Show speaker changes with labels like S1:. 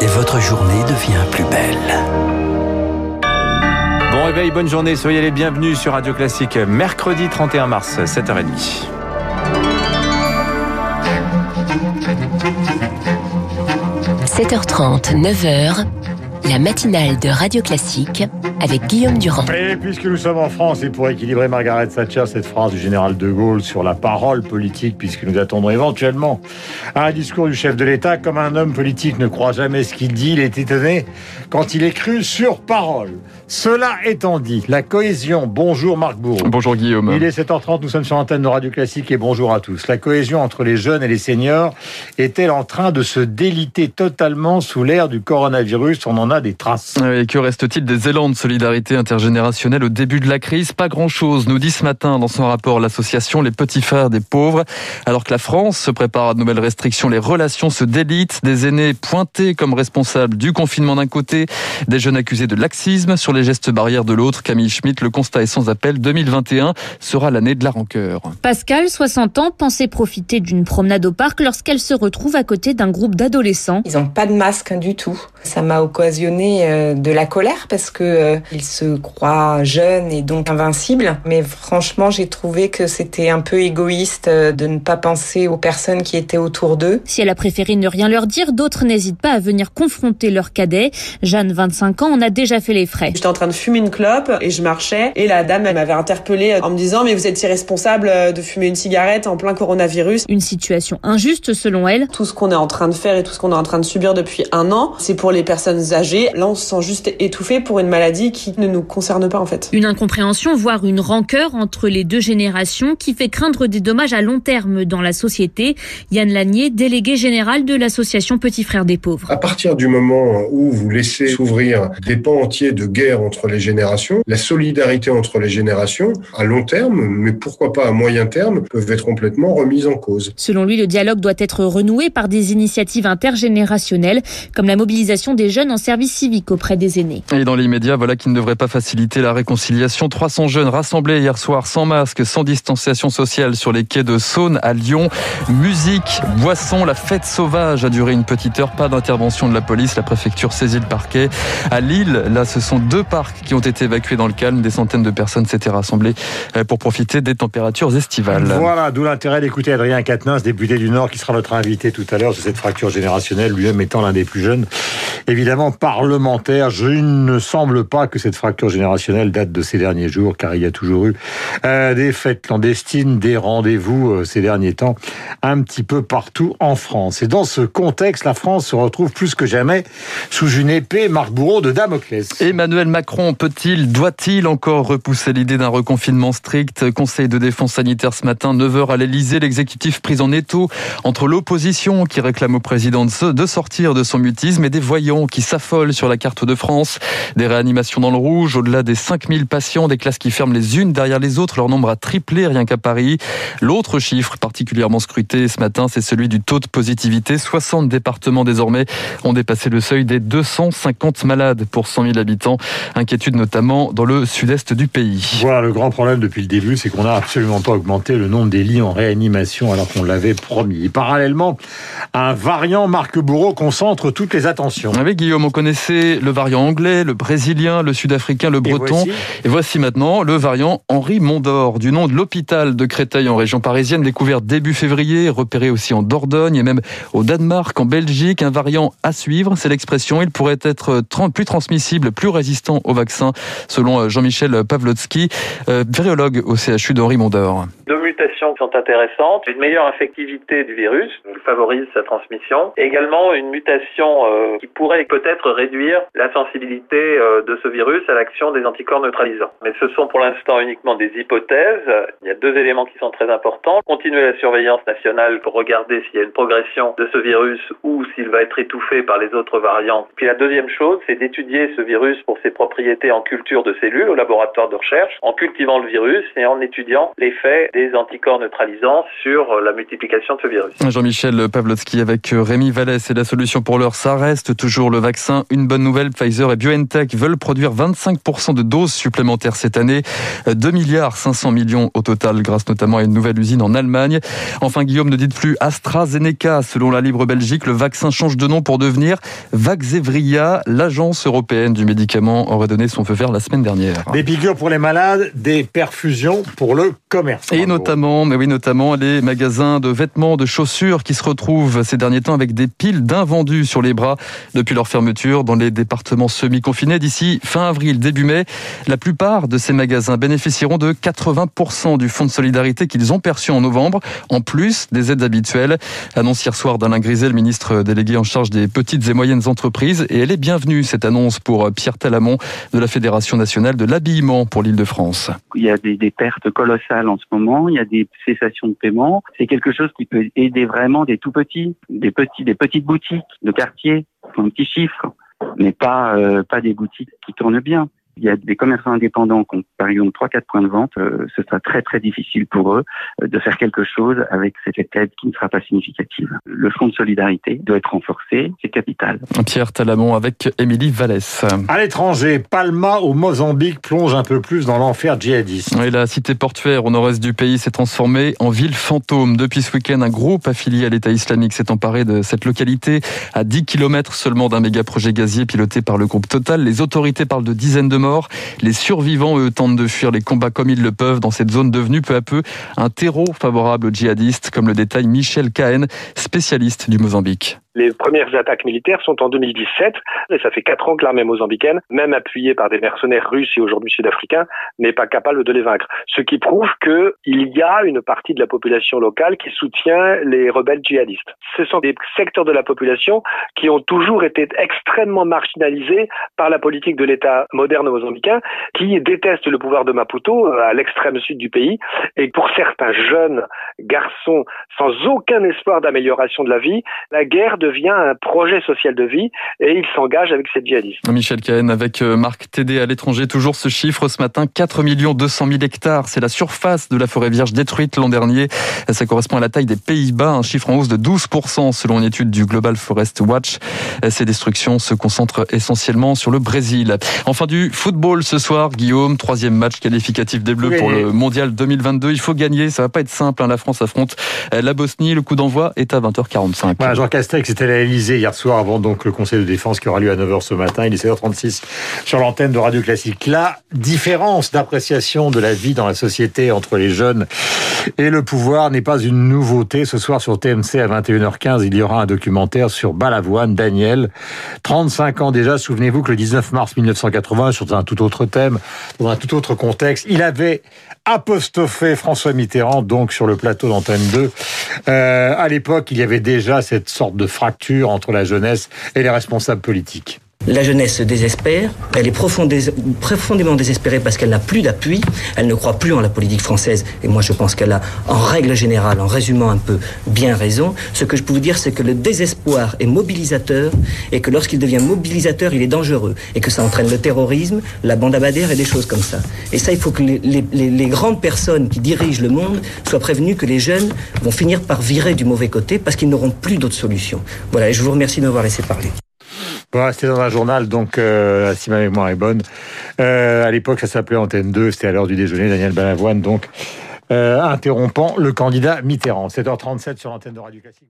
S1: et votre journée devient plus belle.
S2: Bon réveil, bonne journée, soyez les bienvenus sur Radio Classique, mercredi 31 mars, 7h30.
S3: – 7h30, 9h, la matinale de Radio Classique avec Guillaume Durand.
S4: Et puisque nous sommes en France, et pour équilibrer Margaret Thatcher, cette phrase du général de Gaulle sur la parole politique, puisque nous attendons éventuellement un discours du chef de l'État, comme un homme politique ne croit jamais ce qu'il dit, il est étonné quand il est cru sur parole. Cela étant dit, la cohésion, bonjour Marc Bourreau.
S5: Bonjour Guillaume.
S4: Il est 7h30, nous sommes sur l'antenne de Radio Classique et bonjour à tous. La cohésion entre les jeunes et les seniors est-elle en train de se déliter totalement sous l'ère du coronavirus? On en a des traces.
S5: Et que reste-t-il des élans de solidarité intergénérationnelle au début de la crise Pas grand-chose, nous dit ce matin dans son rapport l'association Les Petits Frères des Pauvres. Alors que la France se prépare à de nouvelles restrictions, les relations se délitent, des aînés pointés comme responsables du confinement d'un côté, des jeunes accusés de laxisme sur les gestes barrières de l'autre. Camille Schmitt, le constat est sans appel. 2021 sera l'année de la rancœur.
S6: Pascal, 60 ans, pensait profiter d'une promenade au parc lorsqu'elle se retrouve à côté d'un groupe d'adolescents.
S7: Ils n'ont pas de masque du tout. Ça m'a occasionné euh, de la colère parce que euh, ils se croient jeunes et donc invincibles. Mais franchement, j'ai trouvé que c'était un peu égoïste euh, de ne pas penser aux personnes qui étaient autour d'eux.
S6: Si elle a préféré ne rien leur dire, d'autres n'hésitent pas à venir confronter leur cadet. Jeanne, 25 ans, en a déjà fait les frais
S8: en train de fumer une clope et je marchais et la dame elle m'avait interpellée en me disant mais vous êtes irresponsable de fumer une cigarette en plein coronavirus.
S6: Une situation injuste selon elle.
S8: Tout ce qu'on est en train de faire et tout ce qu'on est en train de subir depuis un an, c'est pour les personnes âgées. Là on se sent juste étouffé pour une maladie qui ne nous concerne pas en fait.
S6: Une incompréhension voire une rancœur entre les deux générations qui fait craindre des dommages à long terme dans la société. Yann Lanier, délégué général de l'association Petits Frères des Pauvres.
S9: À partir du moment où vous laissez s'ouvrir des pans entiers de guerre entre les générations, la solidarité entre les générations, à long terme, mais pourquoi pas à moyen terme, peuvent être complètement remises en cause.
S6: Selon lui, le dialogue doit être renoué par des initiatives intergénérationnelles, comme la mobilisation des jeunes en service civique auprès des aînés.
S5: Et dans l'immédiat, voilà qui ne devrait pas faciliter la réconciliation. 300 jeunes rassemblés hier soir sans masque, sans distanciation sociale sur les quais de Saône à Lyon. Musique, boisson, la fête sauvage a duré une petite heure. Pas d'intervention de la police. La préfecture saisit le parquet. À Lille, là, ce sont deux parcs qui ont été évacués dans le calme. Des centaines de personnes s'étaient rassemblées euh, pour profiter des températures estivales.
S4: Voilà, d'où l'intérêt d'écouter Adrien Quatennens, député du Nord, qui sera notre invité tout à l'heure sur cette fracture générationnelle, lui-même étant l'un des plus jeunes, évidemment parlementaire. Je ne semble pas que cette fracture générationnelle date de ces derniers jours, car il y a toujours eu euh, des fêtes clandestines, des rendez-vous euh, ces derniers temps, un petit peu partout en France. Et dans ce contexte, la France se retrouve plus que jamais sous une épée, Marc Bourreau, de Damoclès.
S5: Emmanuel Macron peut-il, doit-il encore repousser l'idée d'un reconfinement strict? Conseil de défense sanitaire ce matin, 9h à l'Elysée, l'exécutif pris en étau entre l'opposition qui réclame au président de sortir de son mutisme et des voyants qui s'affolent sur la carte de France. Des réanimations dans le rouge, au-delà des 5000 patients, des classes qui ferment les unes derrière les autres, leur nombre a triplé rien qu'à Paris. L'autre chiffre particulièrement scruté ce matin, c'est celui du taux de positivité. 60 départements désormais ont dépassé le seuil des 250 malades pour 100 000 habitants. Inquiétude notamment dans le sud-est du pays.
S4: Voilà, le grand problème depuis le début, c'est qu'on n'a absolument pas augmenté le nombre des lits en réanimation alors qu'on l'avait promis. Et parallèlement, un variant Marc Bourreau concentre toutes les attentions.
S5: Avec Guillaume, on connaissait le variant anglais, le brésilien, le sud-africain, le breton. Et voici, maintenant le variant Henri Mondor, du nom de l'hôpital de Créteil en région parisienne, découvert début février, repéré aussi en Dordogne et même au Danemark, en Belgique. Un variant à suivre, c'est l'expression. Il pourrait être plus transmissible, plus résistant au vaccin, selon euh, Jean-Michel Pavlotsky, euh, virologue au CHU d'Henri Mondor.
S10: Deux mutations qui sont intéressantes, une meilleure infectivité du virus, qui favorise sa transmission, et également une mutation euh, qui pourrait peut-être réduire la sensibilité de ce virus à l'action des anticorps neutralisants. Mais ce sont pour l'instant uniquement des hypothèses. Il y a deux éléments qui sont très importants. Continuer la surveillance nationale pour regarder s'il y a une progression de ce virus ou s'il va être étouffé par les autres variants. Puis la deuxième chose, c'est d'étudier ce virus pour ses propriétés en culture de cellules au laboratoire de recherche, en cultivant le virus et en étudiant l'effet des anticorps neutralisants sur la multiplication de ce virus.
S5: Jean-Michel Pavlotsky avec Rémi Vallès et la solution pour l'heure, ça reste toujours le vaccin. Une bonne nouvelle, Pfizer et BioNTech veulent produire produire 25% de doses supplémentaires cette année. 2 milliards 500 millions au total, grâce notamment à une nouvelle usine en Allemagne. Enfin, Guillaume ne dit plus AstraZeneca. Selon la Libre Belgique, le vaccin change de nom pour devenir Vaxzevria. L'agence européenne du médicament aurait donné son feu vert la semaine dernière.
S4: Des piqûres pour les malades, des perfusions pour le commerce.
S5: Et notamment, mais oui, notamment les magasins de vêtements, de chaussures qui se retrouvent ces derniers temps avec des piles d'invendus sur les bras depuis leur fermeture dans les départements semi-confinés d'ici fin avril, début mai. La plupart de ces magasins bénéficieront de 80% du fonds de solidarité qu'ils ont perçu en novembre, en plus des aides habituelles. Annonce hier soir d'Alain Griset, le ministre délégué en charge des petites et moyennes entreprises. Et elle est bienvenue, cette annonce, pour Pierre Talamont de la Fédération nationale de l'habillement pour l'île de France.
S11: Il y a des, pertes colossales en ce moment, il y a des cessations de paiement. C'est quelque chose qui peut aider vraiment des tout petits, des petits, des petites boutiques de quartier, un petit chiffre, mais pas, euh, pas des boutiques qui tournent bien il y a des commerçants indépendants qui ont par exemple 3-4 points de vente, euh, ce sera très très difficile pour eux euh, de faire quelque chose avec cette aide qui ne sera pas significative. Le fonds de solidarité doit être renforcé, c'est capital.
S5: Pierre Talamont avec Émilie Vallès.
S4: À l'étranger, Palma au Mozambique plonge un peu plus dans l'enfer djihadiste.
S5: Oui, la cité portuaire au nord-est du pays s'est transformée en ville fantôme. Depuis ce week-end, un groupe affilié à l'État islamique s'est emparé de cette localité à 10 km seulement d'un méga projet gazier piloté par le groupe Total. Les autorités parlent de dizaines de morts les survivants, eux, tentent de fuir les combats comme ils le peuvent dans cette zone devenue peu à peu un terreau favorable aux djihadistes, comme le détaille Michel Cahen, spécialiste du Mozambique.
S12: Les premières attaques militaires sont en 2017 et ça fait quatre ans que l'armée mozambicaine, même appuyée par des mercenaires russes et aujourd'hui sud-africains, n'est pas capable de les vaincre. Ce qui prouve qu'il y a une partie de la population locale qui soutient les rebelles djihadistes. Ce sont des secteurs de la population qui ont toujours été extrêmement marginalisés par la politique de l'État moderne mozambicain qui déteste le pouvoir de Maputo à l'extrême sud du pays et pour certains jeunes garçons sans aucun espoir d'amélioration de la vie, la guerre de devient un projet social de vie et il s'engage avec cette djihadistes.
S5: Michel Cahen avec euh, Marc Tédé à l'étranger. Toujours ce chiffre ce matin, 4 200 000 hectares. C'est la surface de la forêt vierge détruite l'an dernier. Ça correspond à la taille des Pays-Bas, un chiffre en hausse de 12% selon une étude du Global Forest Watch. Ces destructions se concentrent essentiellement sur le Brésil. Enfin du football ce soir, Guillaume, troisième match qualificatif des Bleus pour le Mondial 2022. Il faut gagner, ça va pas être simple. Hein. La France affronte euh, la Bosnie. Le coup d'envoi est à 20h45.
S4: Voilà, Jean Castex à l'Elysée hier soir avant donc le Conseil de défense qui aura lieu à 9h ce matin. Il est 16h36 sur l'antenne de Radio Classique. La différence d'appréciation de la vie dans la société entre les jeunes et le pouvoir n'est pas une nouveauté. Ce soir sur TMC à 21h15, il y aura un documentaire sur Balavoine, Daniel. 35 ans déjà, souvenez-vous que le 19 mars 1980, sur un tout autre thème, dans un tout autre contexte, il avait apostrophé François Mitterrand, donc sur le plateau d'Antenne 2. Euh, à l'époque, il y avait déjà cette sorte de fracture entre la jeunesse et les responsables politiques.
S13: La jeunesse se désespère, elle est profondément désespérée parce qu'elle n'a plus d'appui, elle ne croit plus en la politique française, et moi je pense qu'elle a, en règle générale, en résumant un peu, bien raison. Ce que je peux vous dire, c'est que le désespoir est mobilisateur, et que lorsqu'il devient mobilisateur, il est dangereux, et que ça entraîne le terrorisme, la bande abadère et des choses comme ça. Et ça, il faut que les, les grandes personnes qui dirigent le monde soient prévenues que les jeunes vont finir par virer du mauvais côté parce qu'ils n'auront plus d'autres solutions. Voilà, et je vous remercie de m'avoir laissé parler.
S4: Bon, c'était dans un journal, donc euh, si ma mémoire est bonne. Euh, à l'époque, ça s'appelait Antenne 2, c'était à l'heure du déjeuner. Daniel Balavoine, donc, euh, interrompant le candidat Mitterrand. 7h37 sur l'antenne de Radio Classique.